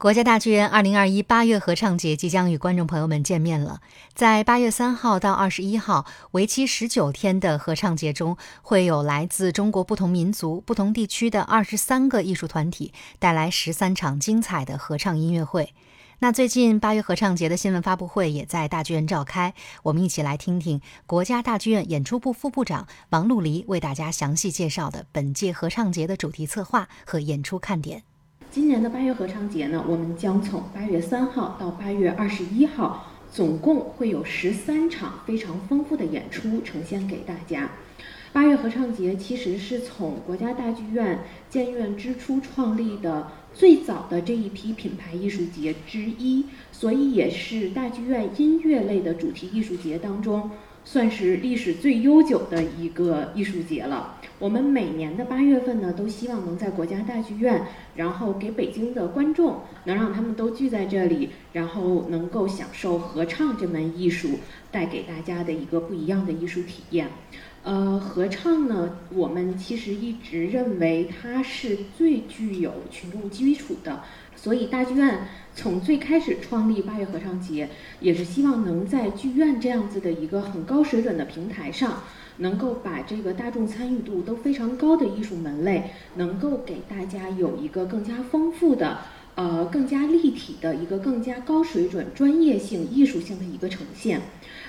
国家大剧院二零二一八月合唱节即将与观众朋友们见面了。在八月三号到二十一号，为期十九天的合唱节中，会有来自中国不同民族、不同地区的二十三个艺术团体带来十三场精彩的合唱音乐会。那最近八月合唱节的新闻发布会也在大剧院召开，我们一起来听听国家大剧院演出部副部长王璐黎为大家详细介绍的本届合唱节的主题策划和演出看点。今年的八月合唱节呢，我们将从八月三号到八月二十一号，总共会有十三场非常丰富的演出呈现给大家。八月合唱节其实是从国家大剧院建院之初创立的最早的这一批品牌艺术节之一，所以也是大剧院音乐类的主题艺术节当中。算是历史最悠久的一个艺术节了。我们每年的八月份呢，都希望能在国家大剧院，然后给北京的观众，能让他们都聚在这里，然后能够享受合唱这门艺术带给大家的一个不一样的艺术体验。呃，合唱呢，我们其实一直认为它是最具有群众基础的。所以大剧院从最开始创立八月合唱节，也是希望能在剧院这样子的一个很高水准的平台上，能够把这个大众参与度都非常高的艺术门类，能够给大家有一个更加丰富的、呃更加立体的一个更加高水准、专业性、艺术性的一个呈现。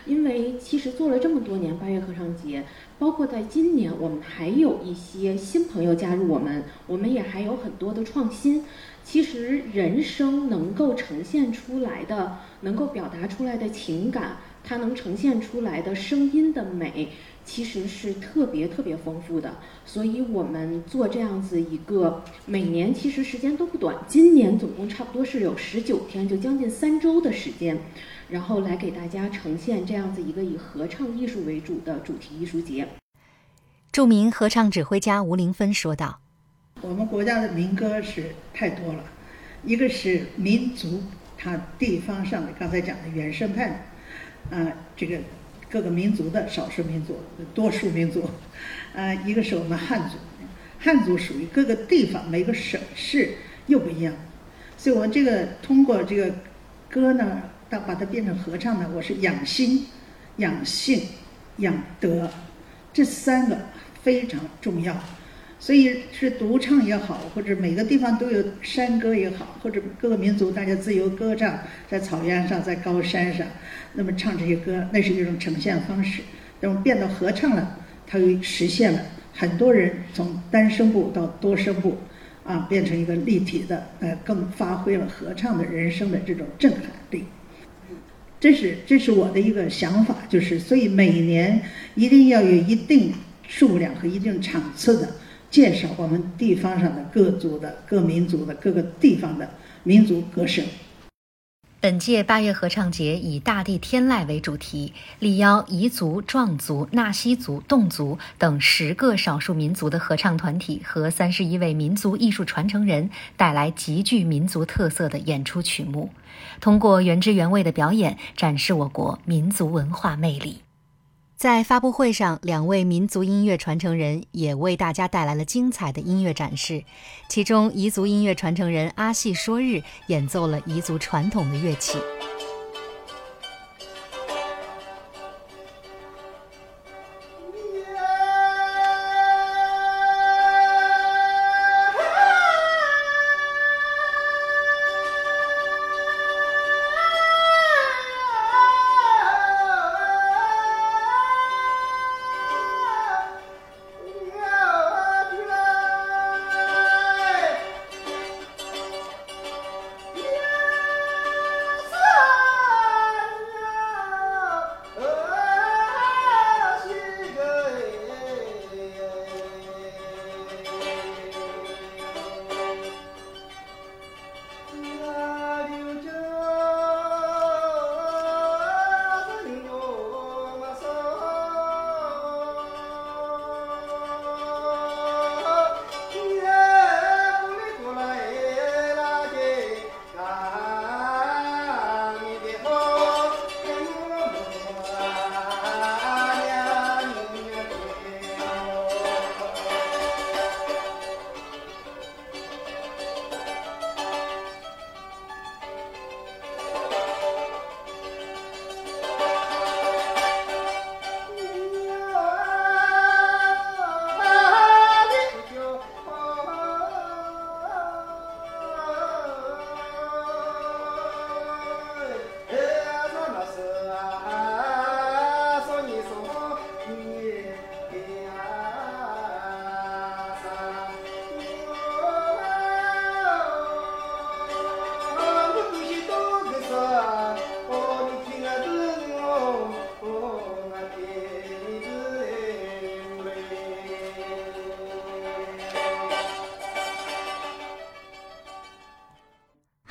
因为其实做了这么多年八月合唱节，包括在今年，我们还有一些新朋友加入我们，我们也还有很多的创新。其实人声能够呈现出来的，能够表达出来的情感，它能呈现出来的声音的美，其实是特别特别丰富的。所以我们做这样子一个，每年其实时间都不短，今年总共差不多是有十九天，就将近三周的时间，然后来给大家呈现这样子一个以合唱艺术为主的主题艺术节。著名合唱指挥家吴玲芬说道。我们国家的民歌是太多了，一个是民族，它地方上的刚才讲的原生态，啊，这个各个民族的少数民族、多数民族，啊，一个是我们汉族，汉族属于各个地方每个省市又不一样，所以我们这个通过这个歌呢，到把它变成合唱呢，我是养心、养性、养德，这三个非常重要。所以是独唱也好，或者每个地方都有山歌也好，或者各个民族大家自由歌唱，在草原上，在高山上，那么唱这些歌，那是一种呈现方式。那么变到合唱了，它又实现了很多人从单声部到多声部，啊，变成一个立体的，呃，更发挥了合唱的人生的这种震撼力。这是这是我的一个想法，就是所以每年一定要有一定数量和一定场次的。介绍我们地方上的各族的各民族的各个地方的民族歌声。本届八月合唱节以“大地天籁”为主题，力邀彝族、壮族、纳西族、侗族等十个少数民族的合唱团体和三十一位民族艺术传承人，带来极具民族特色的演出曲目，通过原汁原味的表演，展示我国民族文化魅力。在发布会上，两位民族音乐传承人也为大家带来了精彩的音乐展示。其中，彝族音乐传承人阿细说日演奏了彝族传统的乐器。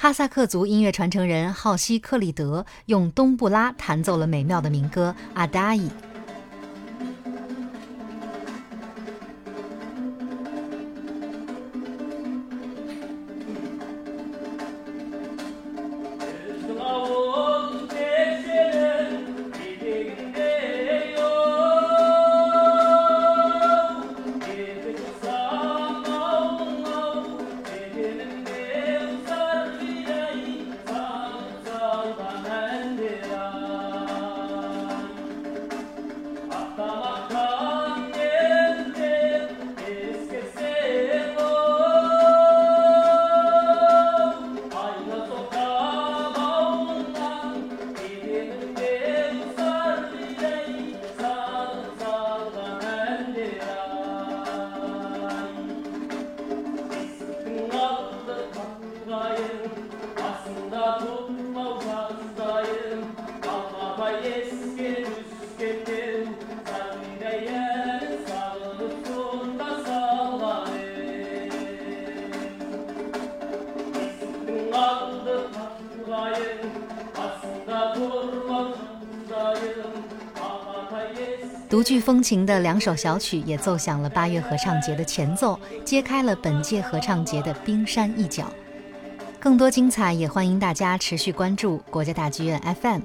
哈萨克族音乐传承人浩西克里德用冬布拉弹奏了美妙的民歌《阿达伊》。独具风情的两首小曲也奏响了八月合唱节的前奏，揭开了本届合唱节的冰山一角。更多精彩，也欢迎大家持续关注国家大剧院 FM。